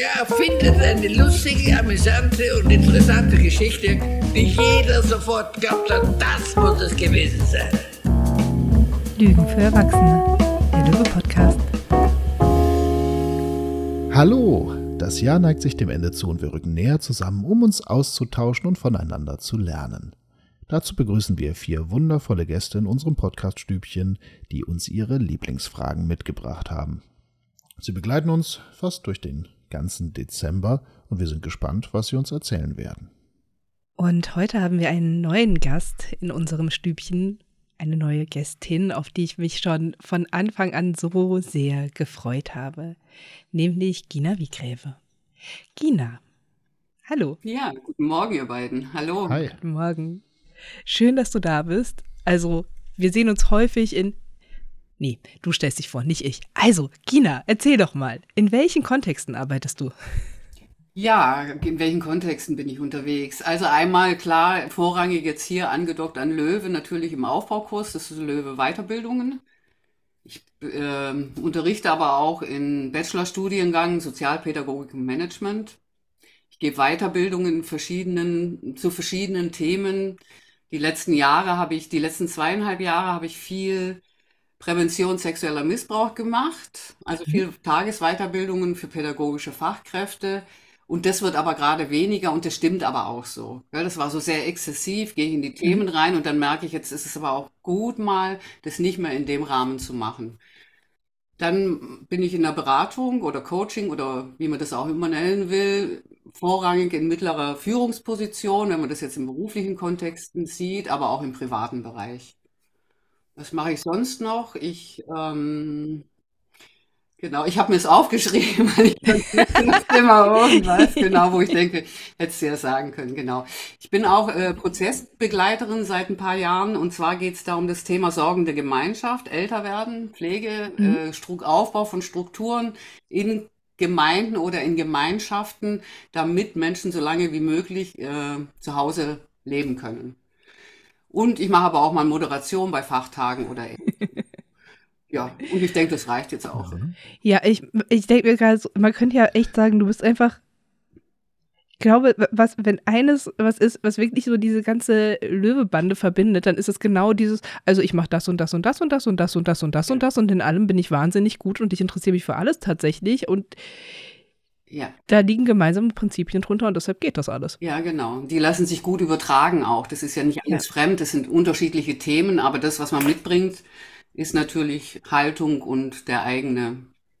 Der erfindet eine lustige, amüsante und interessante Geschichte, die jeder sofort glaubt hat, das muss es gewesen sein. Lügen für Erwachsene, der Löwe-Podcast. Hallo, das Jahr neigt sich dem Ende zu und wir rücken näher zusammen, um uns auszutauschen und voneinander zu lernen. Dazu begrüßen wir vier wundervolle Gäste in unserem Podcast-Stübchen, die uns ihre Lieblingsfragen mitgebracht haben. Sie begleiten uns fast durch den ganzen Dezember und wir sind gespannt, was Sie uns erzählen werden. Und heute haben wir einen neuen Gast in unserem Stübchen, eine neue Gästin, auf die ich mich schon von Anfang an so sehr gefreut habe, nämlich Gina Wiegräve. Gina, hallo. Ja, guten Morgen, ihr beiden. Hallo. Hi. Guten Morgen. Schön, dass du da bist. Also, wir sehen uns häufig in Nee, du stellst dich vor, nicht ich. Also, Gina, erzähl doch mal, in welchen Kontexten arbeitest du? Ja, in welchen Kontexten bin ich unterwegs? Also einmal klar, vorrangig jetzt hier angedockt an Löwe, natürlich im Aufbaukurs, das ist Löwe Weiterbildungen. Ich äh, unterrichte aber auch in Bachelorstudiengang Sozialpädagogik und Management. Ich gebe Weiterbildungen verschiedenen, zu verschiedenen Themen. Die letzten Jahre habe ich, die letzten zweieinhalb Jahre habe ich viel Prävention sexueller Missbrauch gemacht, also viel Tagesweiterbildungen für pädagogische Fachkräfte. Und das wird aber gerade weniger und das stimmt aber auch so. Ja, das war so sehr exzessiv, gehe ich in die Themen rein und dann merke ich, jetzt ist es aber auch gut mal, das nicht mehr in dem Rahmen zu machen. Dann bin ich in der Beratung oder Coaching oder wie man das auch immer nennen will, vorrangig in mittlerer Führungsposition, wenn man das jetzt im beruflichen Kontexten sieht, aber auch im privaten Bereich. Was mache ich sonst noch? Ich, ähm, genau, ich habe mir es aufgeschrieben, weil ich immer irgendwas, genau, wo ich denke, hättest du ja sagen können, genau. Ich bin auch äh, Prozessbegleiterin seit ein paar Jahren und zwar geht es da um das Thema sorgende Gemeinschaft, älter werden, Pflege, mhm. äh, Stru Aufbau von Strukturen in Gemeinden oder in Gemeinschaften, damit Menschen so lange wie möglich äh, zu Hause leben können. Und ich mache aber auch mal Moderation bei Fachtagen oder ja, und ich denke, das reicht jetzt auch. Ja, ich, ich denke mir gerade, so, man könnte ja echt sagen, du bist einfach, ich glaube, was, wenn eines was ist, was wirklich so diese ganze Löwebande verbindet, dann ist es genau dieses, also ich mache das und das und das und das und das und das und das und das und in allem bin ich wahnsinnig gut und ich interessiere mich für alles tatsächlich und ja. Da liegen gemeinsame Prinzipien drunter und deshalb geht das alles. Ja, genau. Die lassen sich gut übertragen auch. Das ist ja nicht alles ja. fremd, das sind unterschiedliche Themen, aber das, was man mitbringt, ist natürlich Haltung und der eigene,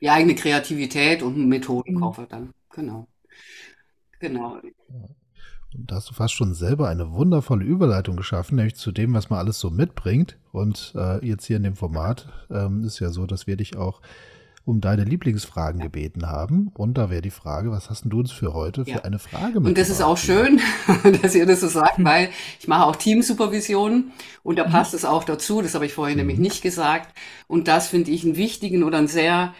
die eigene Kreativität und Methodenkoffer mhm. dann. Genau. Genau. Und da hast du fast schon selber eine wundervolle Überleitung geschaffen, nämlich zu dem, was man alles so mitbringt. Und äh, jetzt hier in dem Format ähm, ist ja so, dass wir dich auch um deine Lieblingsfragen gebeten haben. Und da wäre die Frage, was hast du uns für heute für ja. eine Frage mit? Und das ist auch schön, dass ihr das so sagt, weil ich mache auch Teamsupervision und da mhm. passt es auch dazu. Das habe ich vorhin mhm. nämlich nicht gesagt. Und das finde ich einen wichtigen oder einen sehr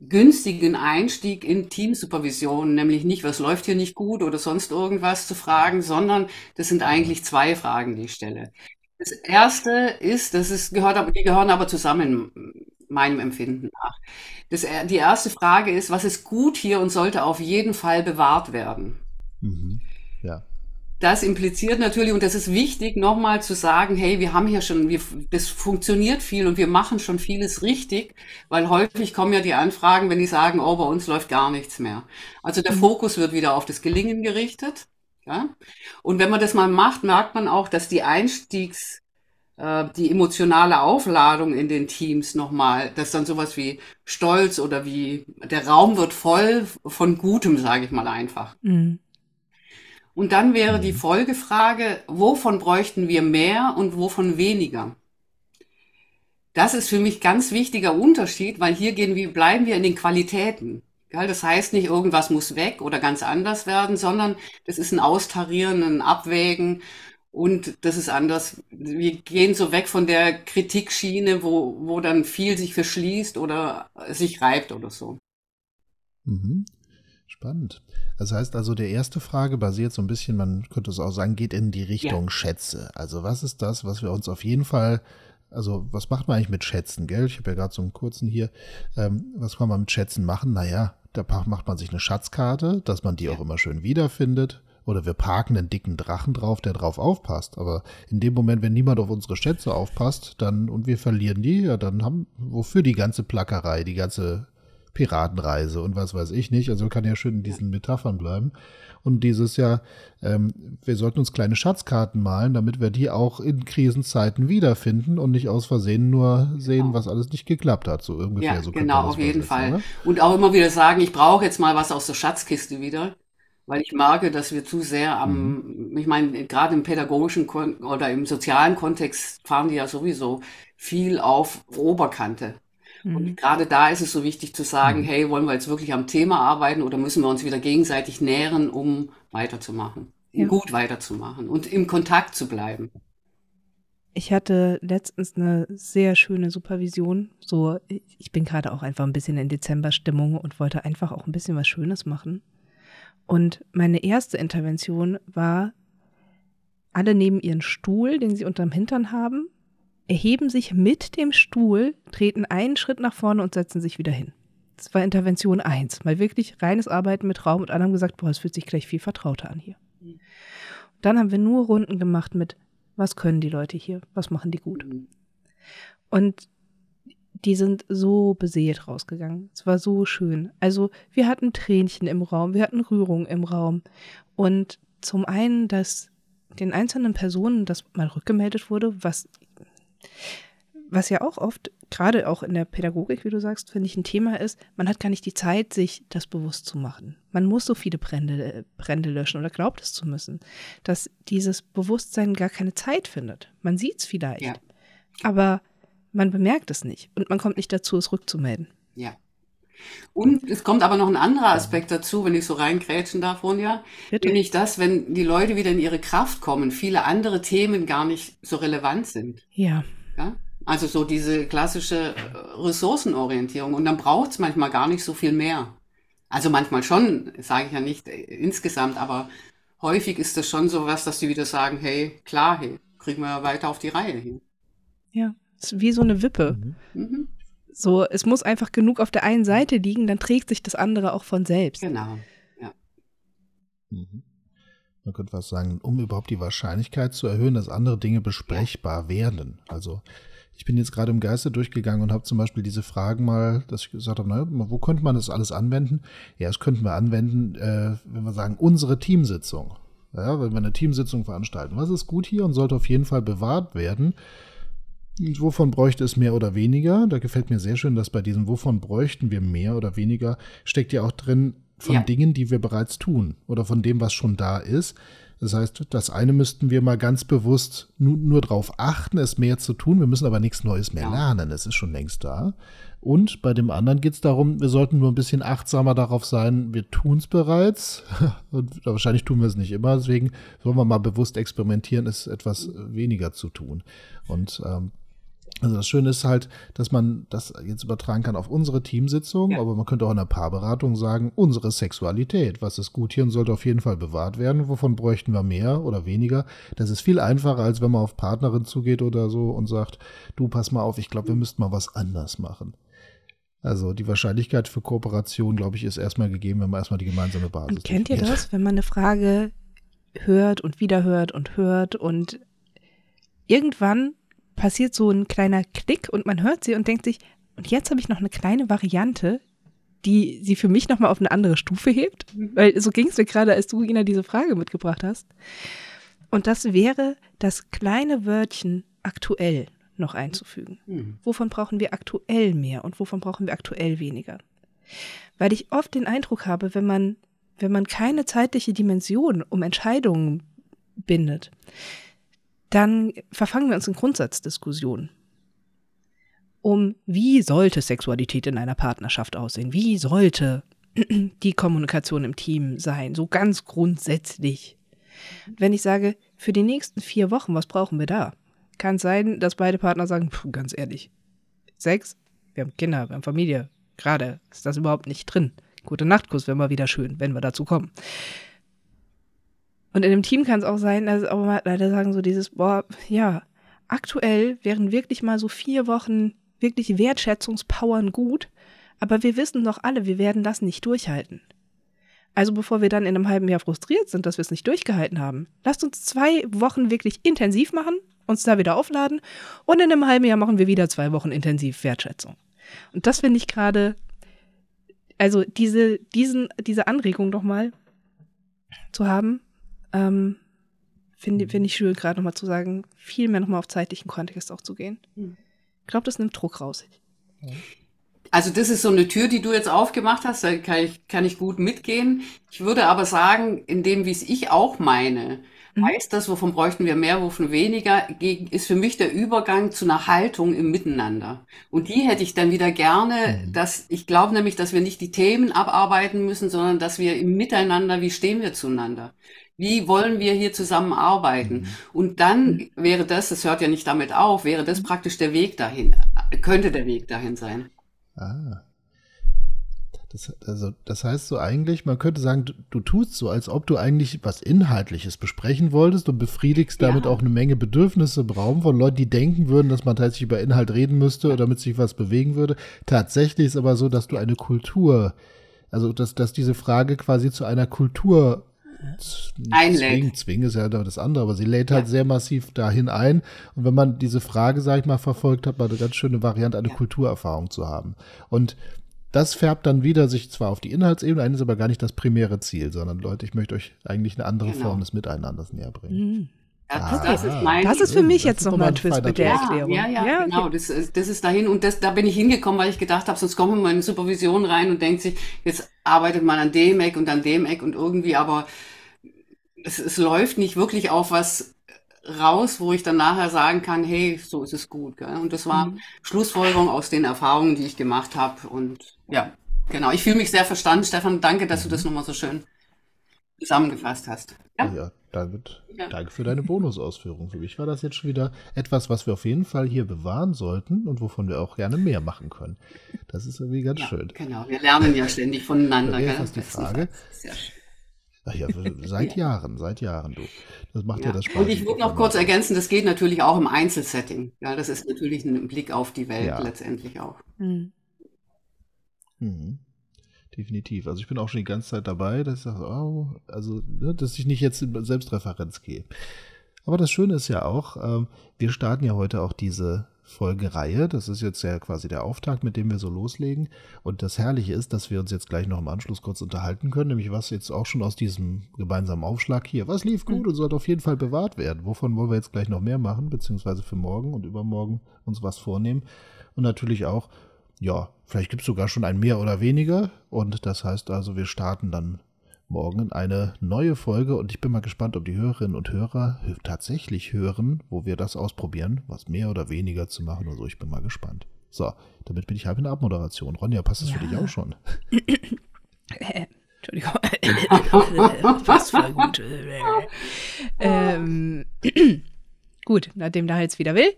günstigen Einstieg in Teamsupervision, nämlich nicht, was läuft hier nicht gut oder sonst irgendwas zu fragen, sondern das sind eigentlich zwei Fragen, die ich stelle. Das erste ist, das ist, gehört aber, die gehören aber zusammen meinem Empfinden nach. Das, äh, die erste Frage ist, was ist gut hier und sollte auf jeden Fall bewahrt werden? Mhm. Ja. Das impliziert natürlich, und das ist wichtig, nochmal zu sagen, hey, wir haben hier schon, wir, das funktioniert viel und wir machen schon vieles richtig, weil häufig kommen ja die Anfragen, wenn die sagen, oh, bei uns läuft gar nichts mehr. Also der mhm. Fokus wird wieder auf das Gelingen gerichtet. Ja? Und wenn man das mal macht, merkt man auch, dass die Einstiegs, äh, die emotionale Aufladung in den Teams nochmal, dass dann sowas wie Stolz oder wie der Raum wird voll von Gutem, sage ich mal einfach. Mhm. Und dann wäre die mhm. Folgefrage, wovon bräuchten wir mehr und wovon weniger? Das ist für mich ganz wichtiger Unterschied, weil hier gehen wir, bleiben wir in den Qualitäten. Das heißt nicht, irgendwas muss weg oder ganz anders werden, sondern das ist ein Austarieren, ein Abwägen und das ist anders. Wir gehen so weg von der Kritikschiene, wo, wo dann viel sich verschließt oder sich reibt oder so. Mhm. Spannend. Das heißt also, der erste Frage basiert so ein bisschen, man könnte es auch sagen, geht in die Richtung ja. Schätze. Also was ist das, was wir uns auf jeden Fall, also was macht man eigentlich mit Schätzen, gell? Ich habe ja gerade so einen kurzen hier. Ähm, was kann man mit Schätzen machen? Naja, da macht man sich eine Schatzkarte, dass man die auch immer schön wiederfindet. Oder wir parken einen dicken Drachen drauf, der drauf aufpasst. Aber in dem Moment, wenn niemand auf unsere Schätze aufpasst, dann und wir verlieren die, ja, dann haben wofür die ganze Plackerei, die ganze Piratenreise und was weiß ich nicht. Also kann ja schön in diesen Metaphern bleiben. Und dieses Jahr, ähm, wir sollten uns kleine Schatzkarten malen, damit wir die auch in Krisenzeiten wiederfinden und nicht aus Versehen nur sehen, genau. was alles nicht geklappt hat. So ungefähr. Ja, so genau, auf jeden Fall. Oder? Und auch immer wieder sagen, ich brauche jetzt mal was aus der Schatzkiste wieder weil ich merke, dass wir zu sehr am, mhm. ich meine, gerade im pädagogischen Kon oder im sozialen Kontext fahren die ja sowieso viel auf Oberkante. Mhm. Und gerade da ist es so wichtig zu sagen, mhm. hey, wollen wir jetzt wirklich am Thema arbeiten oder müssen wir uns wieder gegenseitig nähren, um weiterzumachen, ja. gut weiterzumachen und im Kontakt zu bleiben. Ich hatte letztens eine sehr schöne Supervision. So, ich bin gerade auch einfach ein bisschen in Dezemberstimmung und wollte einfach auch ein bisschen was Schönes machen. Und meine erste Intervention war, alle nehmen ihren Stuhl, den sie unterm Hintern haben, erheben sich mit dem Stuhl, treten einen Schritt nach vorne und setzen sich wieder hin. Das war Intervention 1. Mal wirklich reines Arbeiten mit Raum und alle haben gesagt, boah, es fühlt sich gleich viel vertrauter an hier. Mhm. Dann haben wir nur Runden gemacht mit, was können die Leute hier, was machen die gut. Mhm. Und die sind so beseelt rausgegangen. Es war so schön. Also wir hatten Tränchen im Raum, wir hatten Rührung im Raum. Und zum einen, dass den einzelnen Personen das mal rückgemeldet wurde, was, was ja auch oft, gerade auch in der Pädagogik, wie du sagst, finde ich ein Thema ist, man hat gar nicht die Zeit, sich das bewusst zu machen. Man muss so viele Brände, Brände löschen oder glaubt es zu müssen, dass dieses Bewusstsein gar keine Zeit findet. Man sieht es vielleicht. Ja. Aber man bemerkt es nicht und man kommt nicht dazu, es rückzumelden. Ja. Und es kommt aber noch ein anderer Aspekt dazu, wenn ich so reingrätschen darf, Ronja. Bitte. Nämlich das, wenn die Leute wieder in ihre Kraft kommen, viele andere Themen gar nicht so relevant sind. Ja. ja? Also so diese klassische äh, Ressourcenorientierung. Und dann braucht es manchmal gar nicht so viel mehr. Also manchmal schon, sage ich ja nicht äh, insgesamt, aber häufig ist das schon so was, dass die wieder sagen, hey, klar, hey, kriegen wir weiter auf die Reihe hin. Ja. Ist wie so eine Wippe. Mhm. mhm. So, es muss einfach genug auf der einen Seite liegen, dann trägt sich das andere auch von selbst. Genau. Ja. Mhm. Man könnte was sagen, um überhaupt die Wahrscheinlichkeit zu erhöhen, dass andere Dinge besprechbar werden. Also ich bin jetzt gerade im Geiste durchgegangen und habe zum Beispiel diese Fragen mal, dass ich gesagt habe, na, wo könnte man das alles anwenden? Ja, das könnten wir anwenden, äh, wenn wir sagen, unsere Teamsitzung. Ja, wenn wir eine Teamsitzung veranstalten. Was ist gut hier und sollte auf jeden Fall bewahrt werden? Wovon bräuchte es mehr oder weniger? Da gefällt mir sehr schön, dass bei diesem Wovon bräuchten wir mehr oder weniger steckt ja auch drin von ja. Dingen, die wir bereits tun oder von dem, was schon da ist. Das heißt, das eine müssten wir mal ganz bewusst nur, nur darauf achten, es mehr zu tun. Wir müssen aber nichts Neues mehr ja. lernen. Es ist schon längst da. Und bei dem anderen geht es darum, wir sollten nur ein bisschen achtsamer darauf sein, wir tun es bereits. Und wahrscheinlich tun wir es nicht immer. Deswegen sollen wir mal bewusst experimentieren, es etwas weniger zu tun. Und ähm, also das Schöne ist halt, dass man das jetzt übertragen kann auf unsere Teamsitzung, ja. aber man könnte auch in der Paarberatung sagen, unsere Sexualität, was ist gut hier und sollte auf jeden Fall bewahrt werden, wovon bräuchten wir mehr oder weniger. Das ist viel einfacher, als wenn man auf Partnerin zugeht oder so und sagt, du pass mal auf, ich glaube, wir müssten mal was anders machen. Also die Wahrscheinlichkeit für Kooperation, glaube ich, ist erstmal gegeben, wenn man erstmal die gemeinsame Basis Und kennt definiert. ihr das, wenn man eine Frage hört und wieder hört und hört und irgendwann passiert so ein kleiner Klick und man hört sie und denkt sich, und jetzt habe ich noch eine kleine Variante, die sie für mich nochmal auf eine andere Stufe hebt. Mhm. Weil so ging es mir gerade, als du, Ina, diese Frage mitgebracht hast. Und das wäre das kleine Wörtchen aktuell noch einzufügen. Mhm. Wovon brauchen wir aktuell mehr und wovon brauchen wir aktuell weniger? Weil ich oft den Eindruck habe, wenn man, wenn man keine zeitliche Dimension um Entscheidungen bindet, dann verfangen wir uns in Grundsatzdiskussionen um, wie sollte Sexualität in einer Partnerschaft aussehen? Wie sollte die Kommunikation im Team sein? So ganz grundsätzlich. Wenn ich sage, für die nächsten vier Wochen, was brauchen wir da? Kann es sein, dass beide Partner sagen, pff, ganz ehrlich, Sex, wir haben Kinder, wir haben Familie, gerade ist das überhaupt nicht drin. Gute Nachtkuss wäre mal wieder schön, wenn wir dazu kommen. Und in dem Team kann es auch sein, dass auch mal leider sagen so dieses, boah, ja, aktuell wären wirklich mal so vier Wochen wirklich Wertschätzungspowern gut, Aber wir wissen doch alle, wir werden das nicht durchhalten. Also bevor wir dann in einem halben Jahr frustriert sind, dass wir es nicht durchgehalten haben, lasst uns zwei Wochen wirklich intensiv machen, uns da wieder aufladen und in einem halben Jahr machen wir wieder zwei Wochen intensiv Wertschätzung. Und das finde ich gerade, also diese, diesen, diese Anregung doch mal zu haben, ähm, finde find ich schön, gerade nochmal zu sagen, viel mehr nochmal auf zeitlichen Kontext auch zu gehen. Hm. Ich glaube, das nimmt Druck raus. Also das ist so eine Tür, die du jetzt aufgemacht hast, da kann ich, kann ich gut mitgehen. Ich würde aber sagen, in dem, wie es ich auch meine, Mhm. heißt das, wovon bräuchten wir mehr, wovon weniger, ist für mich der Übergang zu einer Haltung im Miteinander. Und die hätte ich dann wieder gerne, Mhm. dass ich glaube nämlich, dass wir nicht die Themen abarbeiten müssen, sondern dass wir im Miteinander, wie stehen wir zueinander? Wie wollen wir hier zusammenarbeiten? Mhm. Und dann wäre das, das hört ja nicht damit auf, wäre das praktisch der Weg dahin, könnte der Weg dahin sein. Ah. Das, also, das heißt so eigentlich, man könnte sagen, du, du tust so, als ob du eigentlich was Inhaltliches besprechen wolltest und befriedigst damit Ja. auch eine Menge Bedürfnisse im Raum von Leuten, die denken würden, dass man tatsächlich über Inhalt reden müsste oder damit sich was bewegen würde. Tatsächlich ist aber so, dass du eine Kultur, also dass, dass diese Frage quasi zu einer Kultur Einlädt. Zwingen, zwingen ist ja das andere, aber sie lädt halt Ja. sehr massiv dahin ein. Und wenn man diese Frage, sag ich mal, verfolgt, hat man eine ganz schöne Variante, eine Ja. Kulturerfahrung zu haben. Und das färbt dann wieder sich zwar auf die Inhaltsebene ein, ist aber gar nicht das primäre Ziel, sondern Leute, ich möchte euch eigentlich eine andere Genau. Form des Miteinanders näher bringen. Mhm. Das, Ah. das ist mein Das ist für Ja, mich jetzt ist noch doch mal mal ein Twist mit der ja, Erklärung. ja, ja, genau. okay. Das, ist- das ist dahin und das, da bin ich hingekommen, weil ich gedacht habe, sonst kommt man in Supervision rein und denkt sich, jetzt arbeitet man an dem Eck und an dem Eck und irgendwie, aber es, es läuft nicht wirklich auf was raus, wo ich dann nachher sagen kann, hey, so ist es gut. Gell? Und das war Mhm. Schlussfolgerung aus den Erfahrungen, die ich gemacht habe. Und ja, genau. Ich fühle mich sehr verstanden. Stefan, danke, dass du das nochmal so schön zusammengefasst hast. Ja, Ja, David, Ja. danke für deine Bonusausführung. Für mich war das jetzt schon wieder etwas, was wir auf jeden Fall hier bewahren sollten und wovon wir auch gerne mehr machen können. Das ist irgendwie ganz ja, schön. genau. Wir lernen ja ständig voneinander. Da wäre gell? fast die Frage. Sehr schön. Ach ja, seit Jahren, seit Jahren, du. Das macht ja, Ja. das Spaß. Und ich würde noch kurz ergänzen, das geht natürlich auch im Einzelsetting. Ja, das ist natürlich ein Blick auf die Welt Ja. letztendlich auch. Mhm. Mhm. Definitiv. Also ich bin auch schon die ganze Zeit dabei, dass ich sage, oh, also, ne, dass ich nicht jetzt in Selbstreferenz gehe. Aber das Schöne ist ja auch, ähm, wir starten ja heute auch diese Folgereihe. Das ist jetzt ja quasi der Auftakt, mit dem wir so loslegen. Und das Herrliche ist, dass wir uns jetzt gleich noch im Anschluss kurz unterhalten können, nämlich was jetzt auch schon aus diesem gemeinsamen Aufschlag hier, was lief gut und sollte auf jeden Fall bewahrt werden. Wovon wollen wir jetzt gleich noch mehr machen, beziehungsweise für morgen und übermorgen uns was vornehmen. Und natürlich auch, ja, vielleicht gibt es sogar schon ein mehr oder weniger. Und das heißt also, wir starten dann morgen in eine neue Folge. Und ich bin mal gespannt, ob die Hörerinnen und Hörer tatsächlich hören, wo wir das ausprobieren, was mehr oder weniger zu machen oder so. Ich bin mal gespannt. So, damit bin ich halb in der Abmoderation. Ronja, passt das für Ja. dich auch schon? Äh, Entschuldigung. passt voll gut. ähm, gut, nachdem der Hals wieder will.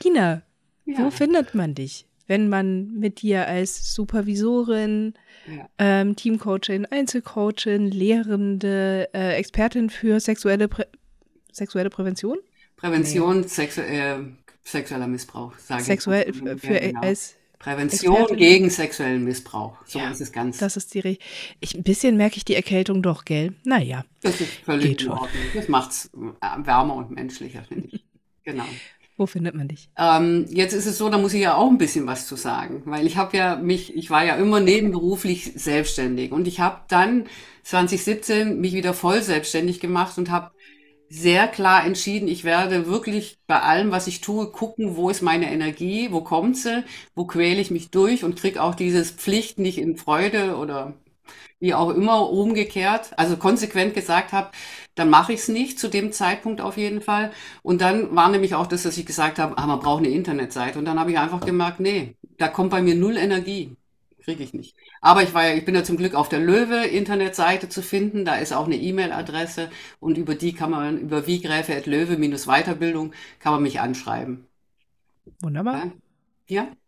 Gina, wo Ja. findet man dich, wenn man mit dir als Supervisorin, Ja. ähm, Teamcoachin, Einzelcoachin, Lehrende, äh, Expertin für sexuelle, Prä sexuelle Prävention? Prävention sexu äh, sexueller Missbrauch, sage Sexuell, ich. Ja, für, genau. als, Prävention Expertin. gegen sexuellen Missbrauch. So Ja, ist es ganz. das ist die, Re ich, ein bisschen merke ich die Erkältung doch, gell? Naja. Das ist völlig Geht in schon. Ordnung. Das macht's äh, wärmer und menschlicher, finde ich. Genau. Wo findet man dich? Ähm, jetzt ist es so, da muss ich ja auch ein bisschen was zu sagen, weil ich habe ja mich, ich war ja immer nebenberuflich selbstständig und ich habe dann 2017 mich wieder voll selbstständig gemacht und habe sehr klar entschieden, ich werde wirklich bei allem, was ich tue, gucken, wo ist meine Energie, wo kommt sie, wo quäle ich mich durch und krieg auch dieses Pflicht nicht in Freude oder wie auch immer umgekehrt, also konsequent gesagt habe, dann mache ich es nicht, zu dem Zeitpunkt auf jeden Fall. Und dann war nämlich auch das, dass ich gesagt habe, ah, man braucht eine Internetseite. Und dann habe ich einfach gemerkt, nee, da kommt bei mir null Energie. Kriege ich nicht. Aber ich war ja, ich bin ja zum Glück auf der Löwe-Internetseite zu finden. Da ist auch eine E-Mail-Adresse und über die kann man, über wiegräfe.löwe-weiterbildung kann man mich anschreiben. Wunderbar. Ja? Mhm.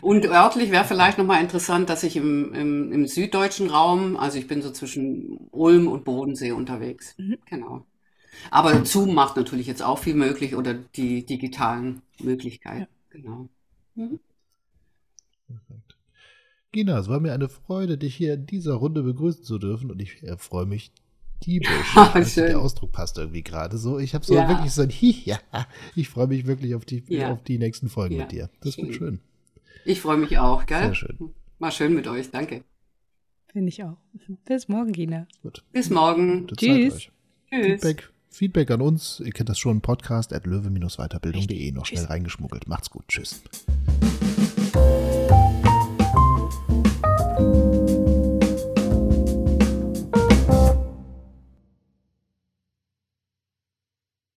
Und örtlich wäre vielleicht nochmal interessant, dass ich im, im, im süddeutschen Raum, also ich bin so zwischen Ulm und Bodensee unterwegs. Mhm. Genau. Aber Zoom macht natürlich jetzt auch viel möglich oder die digitalen Möglichkeiten. Genau. Mhm. Perfekt. Gina, es war mir eine Freude, dich hier in dieser Runde begrüßen zu dürfen und ich äh, freue mich diebisch. Also schön. der Ausdruck passt irgendwie gerade so. Ich habe so Ja. wirklich so ein Hi, ja. Ich freue mich wirklich auf die, Ja. auf die nächsten Folgen Ja, mit dir. Das wird schön. Ich freue mich auch, gell? Sehr schön. War schön mit euch, danke. Finde ich auch. Bis morgen, Gina. Gut. Bis morgen. Gute Tschüss. Zeit euch. Tschüss. Feedback, Feedback an uns. Ihr kennt das schon. Podcast at löwe-weiterbildung.de noch schnell reingeschmuggelt. Macht's gut. Tschüss.